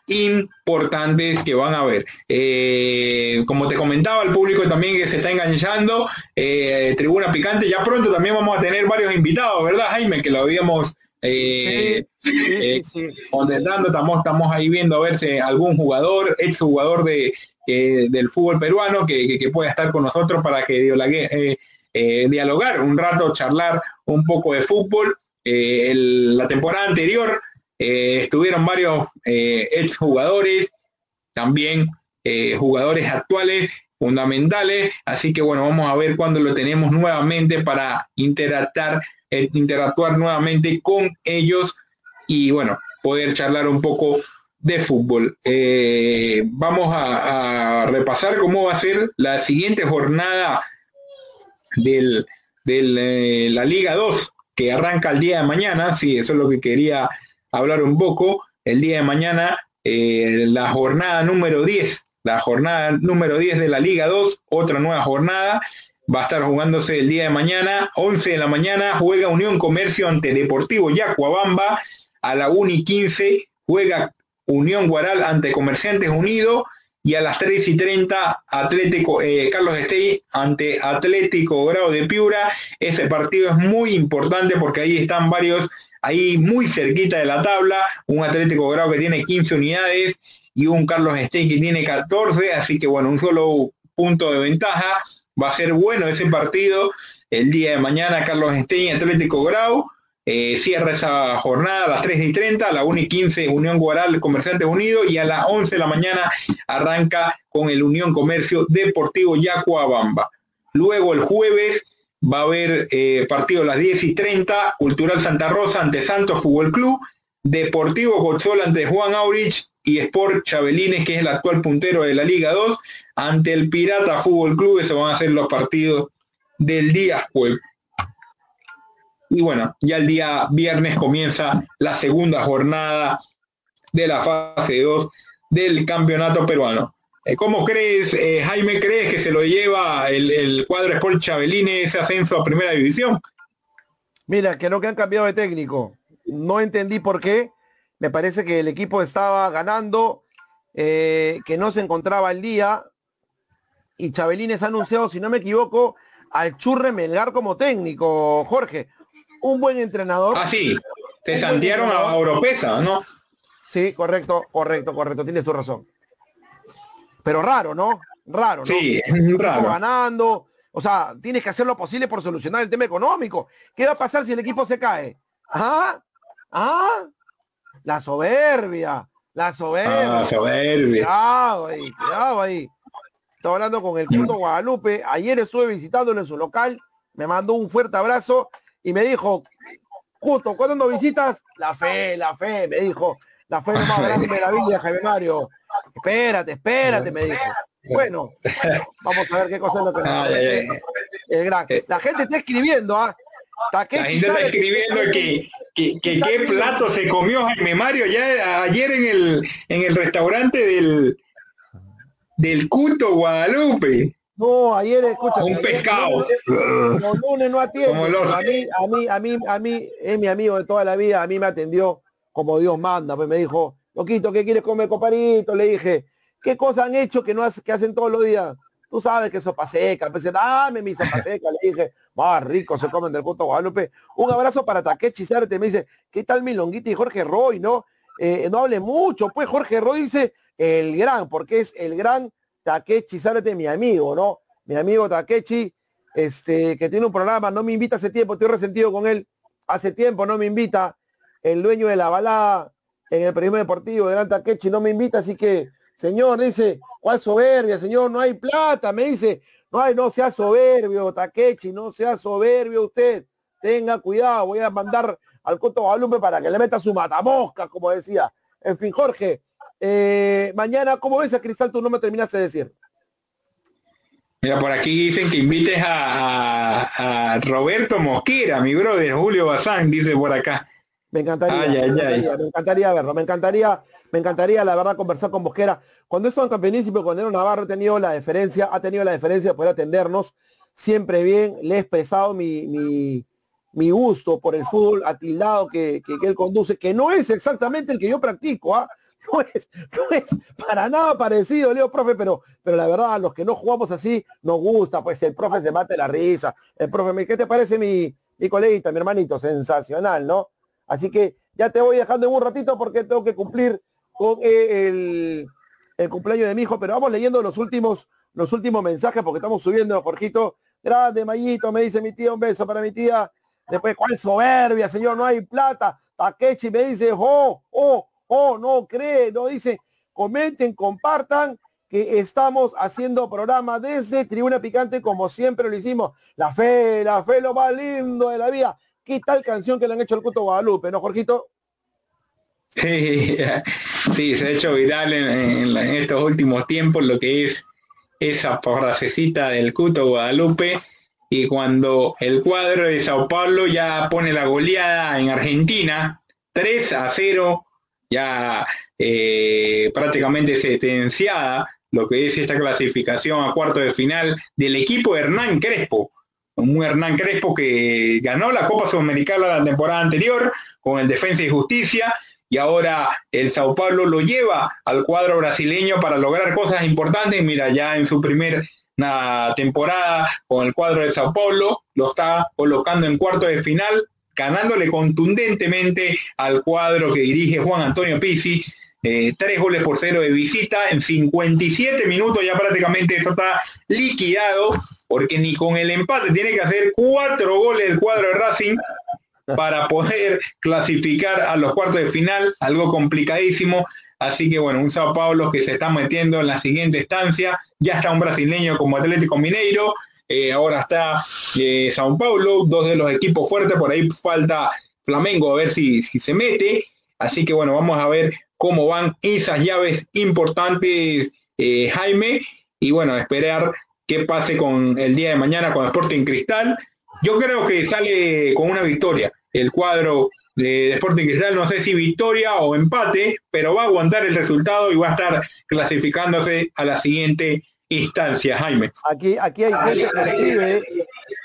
importantes que van a ver. Eh, como te comentaba, el público también que se está enganchando, Tribuna Picante, ya pronto también vamos a tener varios invitados, ¿verdad, Jaime? Que lo habíamos eh, contentando, estamos, estamos ahí viendo a ver si algún jugador, ex jugador de, del fútbol peruano que, que, pueda estar con nosotros para que eh, eh, dialogar un rato, charlar un poco de fútbol. Eh, la temporada anterior eh, estuvieron varios ex jugadores, también jugadores actuales fundamentales, así que bueno, vamos a ver cuándo lo tenemos nuevamente para interactuar, interactuar nuevamente con ellos y bueno, poder charlar un poco de fútbol. vamos a, repasar cómo va a ser la siguiente jornada de eh, la Liga 2 que arranca el día de mañana, sí, eso es lo que quería hablar un poco, el día de mañana, eh, la jornada número 10, la jornada número 10 de la Liga 2, otra nueva jornada, va a estar jugándose el día de mañana, 11 de la mañana, juega Unión Comercio ante Deportivo Yacuabamba, a la 1 y 15 juega Unión Guaral ante Comerciantes Unidos, y a las 3 y 30 Atlético, eh, Carlos Estey ante Atlético Grado de Piura. Ese partido es muy importante porque ahí están varios, ahí muy cerquita de la tabla, un Atlético Grado que tiene 15 unidades y un Carlos Estey que tiene 14, así que bueno, un solo punto de ventaja. Va a ser bueno ese partido el día de mañana, Carlos Estey Atlético Grau. Eh, cierra esa jornada a las 3 y 30, a las 1 y 15 Unión Guaral Comerciantes Unidos y a las 11 de la mañana arranca con el Unión Comercio Deportivo Yacuabamba. Luego el jueves va a haber eh, partido a las 10 y 30, Cultural Santa Rosa ante Santos Fútbol Club, Deportivo Cotzol ante Juan Aurich y Sport Chabelines, que es el actual puntero de la Liga 2, ante el Pirata Fútbol Club, esos van a ser los partidos del día jueves. Y bueno, ya el día viernes comienza la segunda jornada de la fase 2 del campeonato peruano. Eh, ¿Cómo crees, eh, Jaime, crees que se lo lleva el, cuadro Sport Chabelines ese ascenso a primera división? Mira, que no que han cambiado de técnico. No entendí por qué. Me parece que el equipo estaba ganando, eh, que no se encontraba el día. Y Chabelines ha anunciado, si no me equivoco, al Churre Melgar como técnico, Jorge. Un buen entrenador. Ah, sí. Se santearon a Oropesa, ¿no? Sí, correcto, correcto, correcto. Tienes tu razón pero raro, ¿no? Raro, ¿no? Sí, raro. Ganando, o sea, tienes que hacer lo posible por solucionar el tema económico. ¿Qué va a pasar si el equipo se cae? ¿Ah? ¿Ah? La soberbia, la soberbia. Ah, soberbia. Cuidado ahí, cuidado ahí. Estaba hablando con el punto Guadalupe. Ayer estuve visitándolo en su local. Me mandó un fuerte abrazo y me dijo, justo, ¿cuándo nos visitas? La fe, la fe, me dijo. La fe más grande de la vida, Jaime Mario. Espérate, espérate, me dijo. Bueno, vamos a ver qué cosa es lo que nos el gran. Eh. La gente está escribiendo, ¿ah? La gente está escribiendo que, que, qué plato se comió Jaime Mario ya ayer en el en el restaurante del del Cuto Guadalupe. No, ayer escucha. Un pescado. Los lunes no atiende. A mí, a mí, a mí, a mí, es mi amigo de toda la vida, a mí me atendió como Dios manda, pues me dijo, Loquito, ¿qué quieres comer, coparito? Le dije, ¿qué cosas han hecho que no que hacen todos los días? Tú sabes que sopa seca. Pensé, dame mi sopa seca. Le dije, más rico se comen del puto Guadalupe. Un abrazo para Takechi Sarte. Me dice, ¿qué tal mi longuita y Jorge Roy, no? Eh, no hable mucho. Pues Jorge Roy dice, el gran, porque es el gran Takechi mi amigo, ¿no? Mi amigo Takechi, este, que tiene un programa, no me invita hace tiempo, estoy resentido con él. Hace tiempo no me invita. El dueño de la balada en el periodismo deportivo de Takechi no me invita, así que, señor, dice, ¿cuál soberbia, señor? No hay plata, me dice, no hay, no sea soberbio, Takechi, no sea soberbio usted, tenga cuidado, voy a mandar al Coto Guadalupe para que le meta su matamosca, como decía. En fin, Jorge, eh, mañana, ¿cómo ves a Cristal? Tú no me terminaste de decir. Mira, por aquí dicen que invites a, a Roberto Mosquera, mi brother, Julio Bazán, dice por acá. Me encantaría, me, encantaría verlo, me encantaría, me encantaría la verdad conversar con Bosquera. Cuando eso en campeonísimo, con Nero Navarro ha tenido la deferencia, ha tenido la deferencia de poder atendernos siempre bien, le he expresado mi, mi, gusto por el fútbol atildado que, que, él conduce, que no es exactamente el que yo practico, ¿ah? no, es, no es para nada parecido, Leo, profe, pero, pero la verdad, a los que no jugamos así, nos gusta, pues el profe se mate la risa, el profe, ¿qué te parece mi, mi coleguita, mi hermanito? Sensacional, ¿no? Así que ya te voy dejando en un ratito porque tengo que cumplir con eh, el, cumpleaños de mi hijo, pero vamos leyendo los últimos, los últimos mensajes porque estamos subiendo, Jorgito. Grande, Mayito, me dice mi tía, un beso para mi tía. Después, ¿cuál soberbia, señor? No hay plata. Takechi me dice, oh, oh, oh, no cree, no dice, comenten, compartan que estamos haciendo programa desde Tribuna Picante como siempre lo hicimos. La fe, la fe, lo más lindo de la vida. ¿Qué tal canción que le han hecho al Cuto Guadalupe, no, Jorgito? Sí, sí, se ha hecho viral en, estos últimos tiempos lo que es esa frasecita del Cuto Guadalupe y cuando el cuadro de Sao Paulo ya pone la goleada en Argentina, 3 a 0, ya eh, prácticamente sentenciada lo que es esta clasificación a cuarto de final del equipo Hernán Crespo, un Hernán Crespo que ganó la Copa Sudamericana la temporada anterior con el Defensa y Justicia y ahora el Sao Paulo lo lleva al cuadro brasileño para lograr cosas importantes. Mira, ya en su primera temporada con el cuadro de Sao Paulo lo está colocando en cuarto de final, ganándole contundentemente al cuadro que dirige Juan Antonio Pizzi. Eh, tres goles por cero de visita en 57 minutos ya prácticamente eso está liquidado porque ni con el empate tiene que hacer cuatro goles el cuadro de Racing para poder clasificar a los cuartos de final, algo complicadísimo. Así que bueno, un Sao Paulo que se está metiendo en la siguiente estancia, ya está un brasileño como Atlético Mineiro, eh, ahora está eh, Sao Paulo, dos de los equipos fuertes, por ahí falta Flamengo a ver si, si se mete. Así que bueno, vamos a ver cómo van esas llaves importantes, eh, Jaime, y bueno, esperar qué pase con el día de mañana con Sporting Cristal. Yo creo que sale con una victoria el cuadro de Sporting Cristal, no sé si victoria o empate, pero va a aguantar el resultado y va a estar clasificándose a la siguiente instancia, Jaime. Aquí, aquí hay gente que escribe,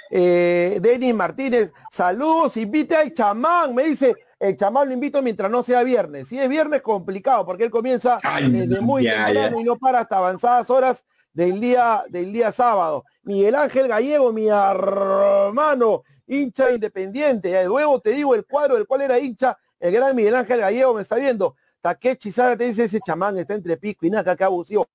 eh, Denis Martínez, saludos, invite al chamán, me dice, el chamán lo invito mientras no sea viernes. Si es viernes, complicado, porque él comienza desde muy temprano y no para hasta avanzadas horas del día, del día sábado. Miguel Ángel Gallego, mi hermano, hincha independiente. Luego te digo el cuadro del cual era hincha, el gran Miguel Ángel Gallego me está viendo. Takechi Sara te dice ese chamán está entre pico y nada, que abusivo.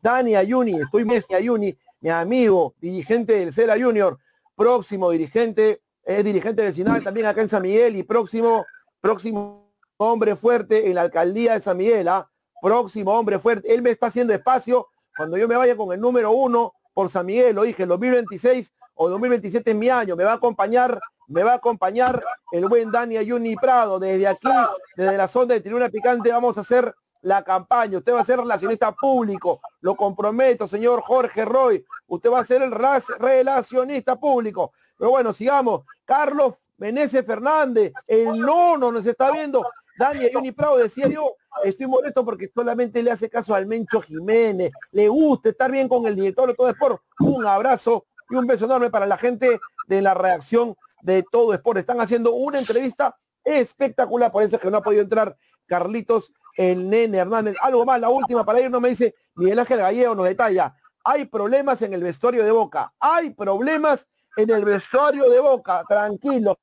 Dani Ayuni, estoy Messi Ayuni, mi amigo, dirigente del Cela Junior, próximo dirigente es dirigente vecinal también acá en San Miguel y próximo, próximo hombre fuerte en la alcaldía de San Miguel, ¿ah? Próximo hombre fuerte. Él me está haciendo espacio cuando yo me vaya con el número uno por San Miguel, lo dije, el 2026 o 2027 es mi año, me va a acompañar, me va a acompañar el buen Dani Ayuni Prado. Desde aquí, desde la zona de Tribuna Picante, vamos a hacer la campaña. Usted va a ser relacionista público. Lo comprometo, señor Jorge Roy. Usted va a ser el relacionista público. Pero bueno, sigamos. Carlos Meneses Fernández, el nono nos está viendo. Dani Johnny Prado decía yo, estoy molesto porque solamente le hace caso al Mencho Jiménez. Le gusta estar bien con el director de todo Sport. Un abrazo y un beso enorme para la gente de la reacción de todo Sport. Están haciendo una entrevista espectacular, por eso es que no ha podido entrar Carlitos el nene Hernández. Algo más, la última para irnos me dice Miguel Ángel Gallego nos detalla. Hay problemas en el vestuario de Boca. Hay problemas en el vestuario de Boca. Tranquilo.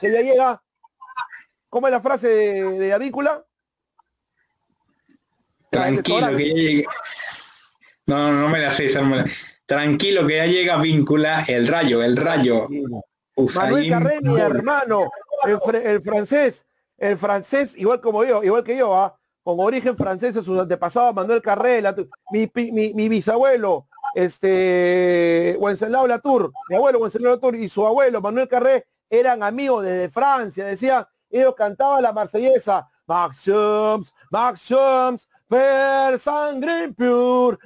Que ya llega. ¿Cómo es la frase de, de Avíncula? Tranquilo que ya llega. No, no me la sé, Tranquilo que ya llega Víncula el rayo, el rayo. Manuel Carré, mi hermano, el francés el francés, igual como yo, igual que yo, ¿ah? con origen francés sus antepasados, Manuel Carrera, mi, mi, bisabuelo, este, Wenceslao Latour, mi abuelo Wenceslao Latour y su abuelo Manuel Carré eran amigos desde Francia, decían, ellos cantaban la marsellesa, Maxims, Maxims, per sangre pure,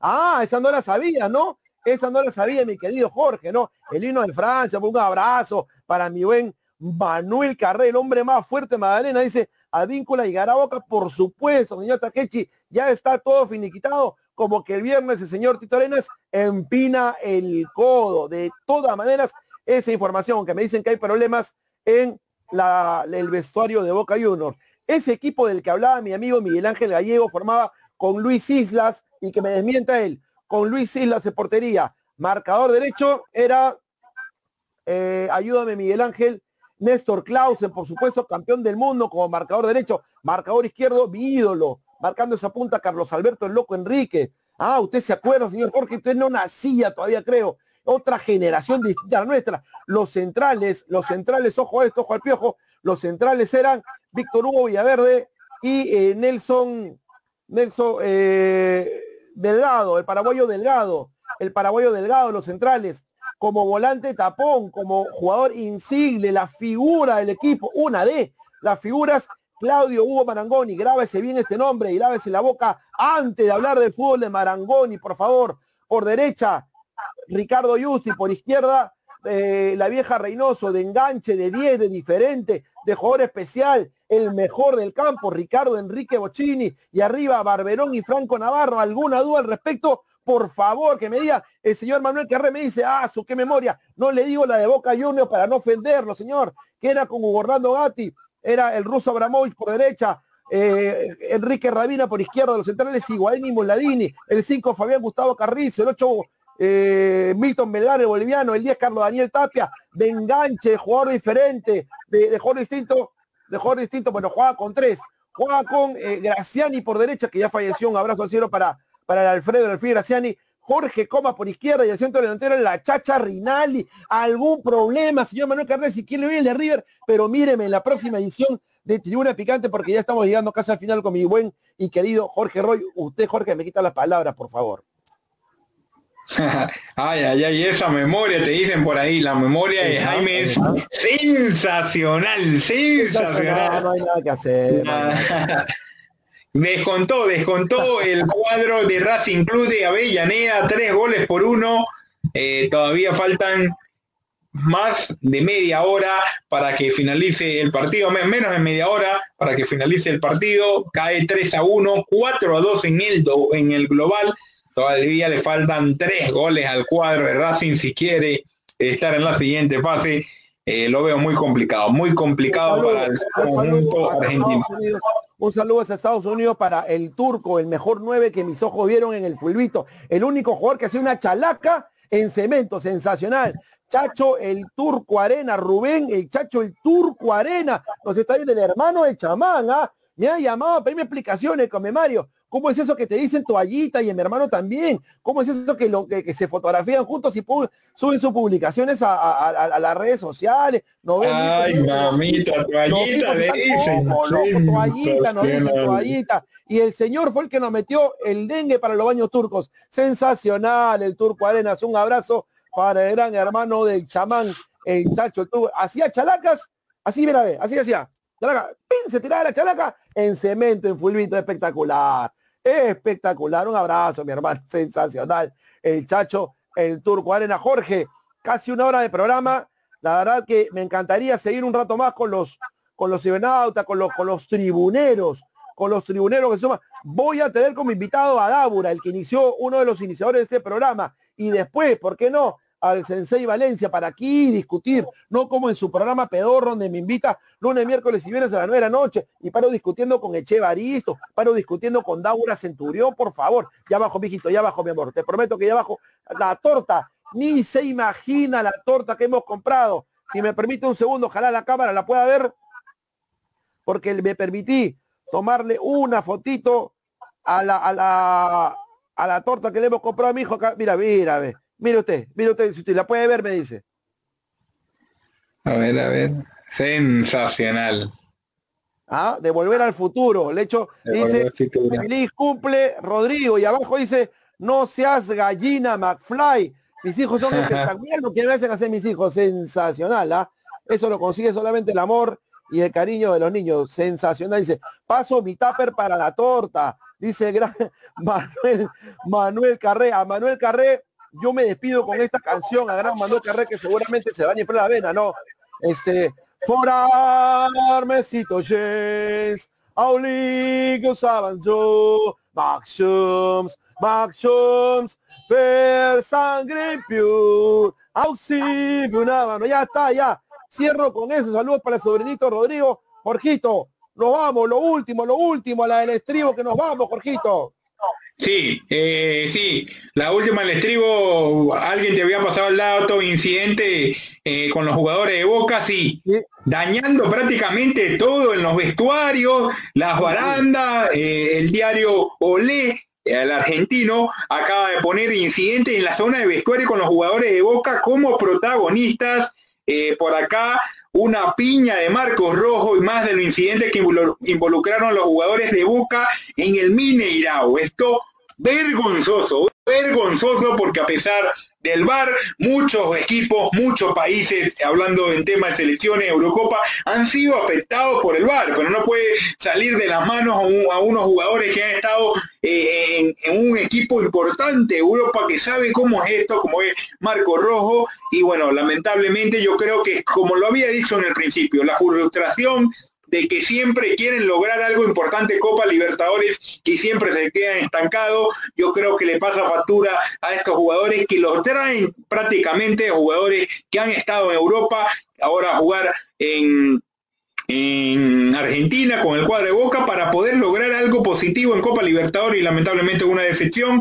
Ah, esa no la sabía, ¿no? Esa no la sabía mi querido Jorge, ¿no? El himno de Francia, un abrazo para mi buen Manuel Carré, el hombre más fuerte Magdalena, dice Advíncula y Garaboca, por supuesto, señor Takechi, ya está todo finiquitado, como que el viernes el señor Tito Arenas empina el codo. De todas maneras, esa información, que me dicen que hay problemas en el vestuario de Boca Juniors. Ese equipo del que hablaba mi amigo Miguel Ángel Gallego formaba con Luis Islas y que me desmienta él con Luis Islas de portería. Marcador derecho era, eh, ayúdame Miguel Ángel, Néstor Clausen, por supuesto, campeón del mundo como marcador derecho. Marcador izquierdo, mi ídolo. Marcando esa punta, Carlos Alberto el Loco Enrique. Ah, usted se acuerda, señor Jorge, usted no nacía todavía, creo. Otra generación distinta a la nuestra. Los centrales, los centrales, ojo a esto, ojo al piojo, los centrales eran Víctor Hugo Villaverde y eh, Nelson, Nelson, eh, Delgado, el paraguayo Delgado, el paraguayo Delgado, los centrales, como volante tapón, como jugador insigne, la figura del equipo, una de las figuras, Claudio Hugo Marangoni, grábese bien este nombre y lávese la boca antes de hablar del fútbol de Marangoni, por favor, por derecha, Ricardo Justi, por izquierda, eh, la vieja Reynoso, de enganche, de 10, de diferente, de jugador especial, el mejor del campo, Ricardo Enrique Bocini, y arriba Barberón y Franco Navarro. ¿Alguna duda al respecto? Por favor, que me diga, el señor Manuel Carré me dice, ah, su qué memoria, no le digo la de Boca Juniors para no ofenderlo, señor, que era con Hugo Gatti, era el ruso Abramovich por derecha, eh, Enrique Rabina por izquierda, los centrales Igualini Moladini, el 5 Fabián Gustavo Carrizo, el 8 eh, Milton Melgar, boliviano, el 10 Carlos Daniel Tapia, de enganche, jugador diferente, de, de jugador distinto, de jugador distinto, bueno, juega con tres, juega con eh, Graciani por derecha, que ya falleció, un abrazo al cielo para, para el Alfredo, el Alfredo Graciani, Jorge Coma por izquierda y el centro delantero la Chacha Rinaldi. ¿Algún problema, señor Manuel Carles? Si quiere oír el de River, pero míreme en la próxima edición de Tribuna Picante porque ya estamos llegando casi al final con mi buen y querido Jorge Roy. Usted, Jorge, me quita las palabras, por favor. ay, ay, ay, esa memoria, te dicen por ahí, la memoria de Jaime es sensacional, sensacional. No, hay nada que hacer. descontó, descontó el cuadro de Racing Club de Avellaneda, tres goles por uno. Eh, todavía faltan más de media hora para que finalice el partido, menos de media hora para que finalice el partido, cae 3 a 1, 4 a 2 en el, en el global, todavía le faltan tres goles al cuadro de Racing si quiere estar en la siguiente fase, eh, lo veo muy complicado, muy complicado para el conjunto argentino. Un saludo a Estados Unidos para el turco, el mejor 9 que mis ojos vieron en el fulbito, el único jugador que hacía una chalaca en cemento, sensacional. Chacho el Turco Arena, Rubén, el Chacho el Turco Arena, nos está viendo el hermano de chamán, ¿ah? Me ha llamado a pedirme explicaciones, come Mario. ¿Cómo es eso que te dicen toallita y mi hermano también? ¿Cómo es eso que, lo, que, se fotografían juntos y suben sus publicaciones a, las redes sociales? ¿No Ay, mamita, toallita le dicen. toallita, nos dicen toallita. Y el señor fue el que nos metió el dengue para los baños turcos. Sensacional el Turco Arenas. Un abrazo para el gran hermano del chamán, el chacho, hacía chalacas, así mira, así hacía, chalaca, se tiraba la chalaca en cemento, en fulvito, espectacular, espectacular, un abrazo, mi hermano, sensacional, el chacho, el turco arena, Jorge, casi una hora de programa, la verdad que me encantaría seguir un rato más con los, con los cibernautas, con los, con los tribuneros, con los tribuneros que suman. Voy a tener como invitado a Dábura, el que inició, uno de los iniciadores de este programa. Y después, ¿por qué no? Al Sensei Valencia para aquí discutir, no como en su programa Pedorro, donde me invita lunes, miércoles y viernes a las nueve de la noche, y paro discutiendo con Echevaristo, paro discutiendo con Daura Centurión, por favor, ya abajo, mijito, ya abajo, mi amor, te prometo que ya abajo, la torta, ni se imagina la torta que hemos comprado. Si me permite un segundo, ojalá la cámara la pueda ver, porque me permití tomarle una fotito a la, a la, a la torta que le hemos comprado a mi hijo mira, mira. Mire usted, mire usted, si usted la puede ver, me dice. A ver, a ver. Sensacional. Ah, de volver al futuro. Le hecho, dice, feliz cumple Rodrigo. Y abajo dice, no seas gallina, McFly. Mis hijos son espectaculares, lo que me hacen hacer mis hijos. Sensacional, ¿ah? Eso lo consigue solamente el amor y el cariño de los niños. Sensacional. Dice, paso mi tupper para la torta. Dice gran Manuel, Manuel Carré. A Manuel Carré yo me despido con esta canción a Gran Carré que seguramente se va a la vena, ¿no? Este, for armecito yes, auligos avanzó, maxums, maxums, per sangre pure, una mano, ya está, ya. Cierro con eso, saludos para el sobrinito Rodrigo. Jorgito, nos vamos, lo último, lo último, la del estribo que nos vamos, Jorgito. Sí, eh, sí, la última el estribo, alguien te había pasado el dato, incidente eh, con los jugadores de Boca, sí, dañando prácticamente todo en los vestuarios, las barandas, eh, el diario Olé, el argentino, acaba de poner incidente en la zona de vestuario con los jugadores de Boca como protagonistas. por acá una piña de Marcos Rojo y más de los incidentes que involucraron a los jugadores de Boca en el Mineirao. Esto vergonzoso, vergonzoso porque a pesar del VAR, muchos equipos, muchos países, hablando en tema de selecciones, Eurocopa, han sido afectados por el VAR, pero no puede salir de las manos a, unos jugadores que han estado eh, en, un equipo importante, Europa, que sabe cómo es esto, como es Marco Rojo, y bueno, lamentablemente yo creo que, como lo había dicho en el principio, la frustración de que siempre quieren lograr algo importante Copa Libertadores que siempre se quedan estancados. Yo creo que le pasa factura a estos jugadores que los traen prácticamente jugadores que han estado en Europa, ahora a jugar en, en Argentina con el cuadro de Boca para poder lograr algo positivo en Copa Libertadores y lamentablemente una decepción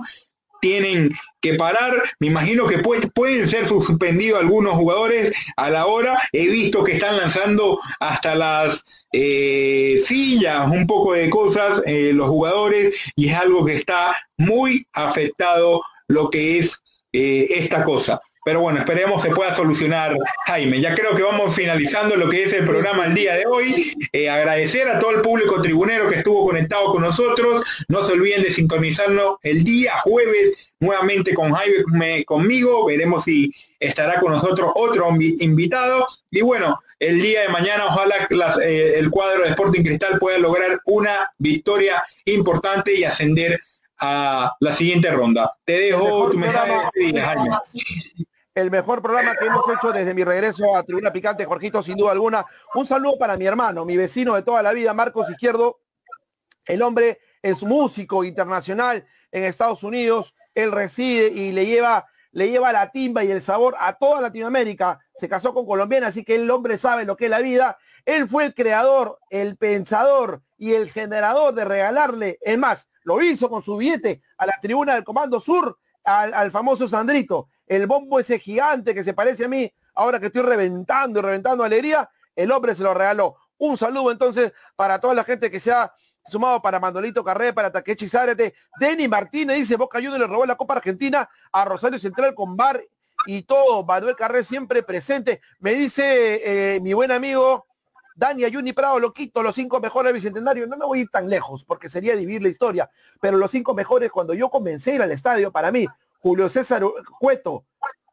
tienen que parar. Me imagino que pueden ser suspendidos algunos jugadores a la hora. He visto que están lanzando hasta las eh, sillas, un poco de cosas eh, los jugadores y es algo que está muy afectado lo que es eh, esta cosa. Pero bueno, esperemos se pueda solucionar, Jaime. Ya creo que vamos finalizando lo que es el programa el día de hoy. Eh, agradecer a todo el público tribunero que estuvo conectado con nosotros. No se olviden de sintonizarnos el día jueves nuevamente con Jaime conmigo. Veremos si estará con nosotros otro invitado. Y bueno, el día de mañana ojalá eh, el cuadro de Sporting Cristal pueda lograr una victoria importante y ascender a la siguiente ronda. Te dejo tu mensaje de Jaime el mejor programa que hemos hecho desde mi regreso a Tribuna Picante, Jorgito, sin duda alguna. Un saludo para mi hermano, mi vecino de toda la vida, Marcos Izquierdo. El hombre es músico internacional en Estados Unidos. Él reside y le lleva, le lleva la timba y el sabor a toda Latinoamérica. Se casó con colombiana, así que el hombre sabe lo que es la vida. Él fue el creador, el pensador y el generador de regalarle, es más, lo hizo con su billete a la tribuna del Comando Sur, al, al famoso Sandrito el bombo ese gigante que se parece a mí, ahora que estoy reventando y reventando alegría, el hombre se lo regaló. Un saludo entonces para toda la gente que se ha sumado para Mandolito Carré, para Takechi Zárate. Denny Martínez dice, Boca Juniors le robó la Copa Argentina a Rosario Central con Bar y todo. Manuel Carré siempre presente. Me dice eh, mi buen amigo Dani Ayuni Prado, lo quito, los cinco mejores bicentenarios. No me voy a ir tan lejos porque sería dividir la historia, pero los cinco mejores cuando yo comencé a ir al estadio, para mí, Julio César Cueto,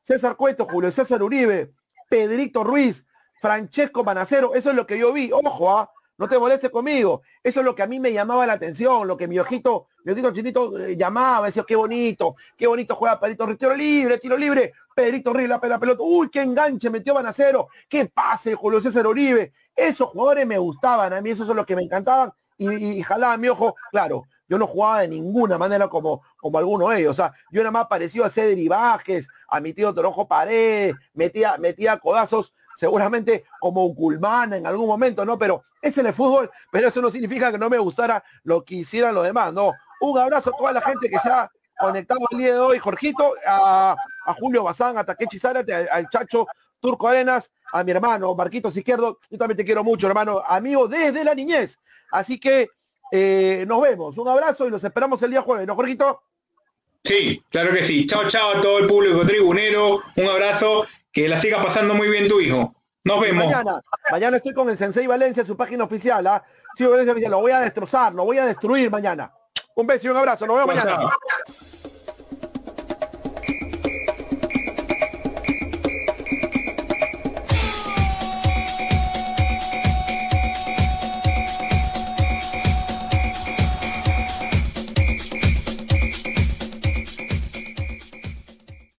César Cueto, Julio César Uribe, Pedrito Ruiz, Francesco Manacero, eso es lo que yo vi, ojo, ¿ah? no te molestes conmigo, eso es lo que a mí me llamaba la atención, lo que mi ojito, mi ojito chinito eh, llamaba, decía, qué bonito, qué bonito juega Pedrito Ruiz, tiro libre, tiro libre, Pedrito Ruiz, la, pelota, uy, qué enganche metió Manacero, qué pase Julio César Uribe, esos jugadores me gustaban, a mí esos son los que me encantaban y, y jalaban mi ojo, claro, yo no jugaba de ninguna manera como, como alguno de ellos. O sea, yo nada más parecido a Cedri a mi tío Torojo Paredes, metía, metía codazos seguramente como culmán en algún momento, ¿no? Pero ese es el fútbol, pero eso no significa que no me gustara lo que hicieran los demás, ¿no? Un abrazo a toda la gente que se ha conectado el día de hoy, Jorgito, a, Julio Bazán, a Takechi Zárate, al, Chacho Turco Arenas, a mi hermano Marquitos Izquierdo, yo también te quiero mucho, hermano, amigo desde la niñez. Así que eh, nos vemos. Un abrazo y los esperamos el día jueves, ¿no, Jorgito? Sí, claro que sí. Chao, chao a todo el público tribunero. Un abrazo. Que la siga pasando muy bien tu hijo. Nos vemos. Mañana, mañana estoy con el Sensei Valencia, su página oficial. ¿ah? Sí, Valencia, lo voy a destrozar, lo voy a destruir mañana. Un beso y un abrazo. Nos vemos mañana.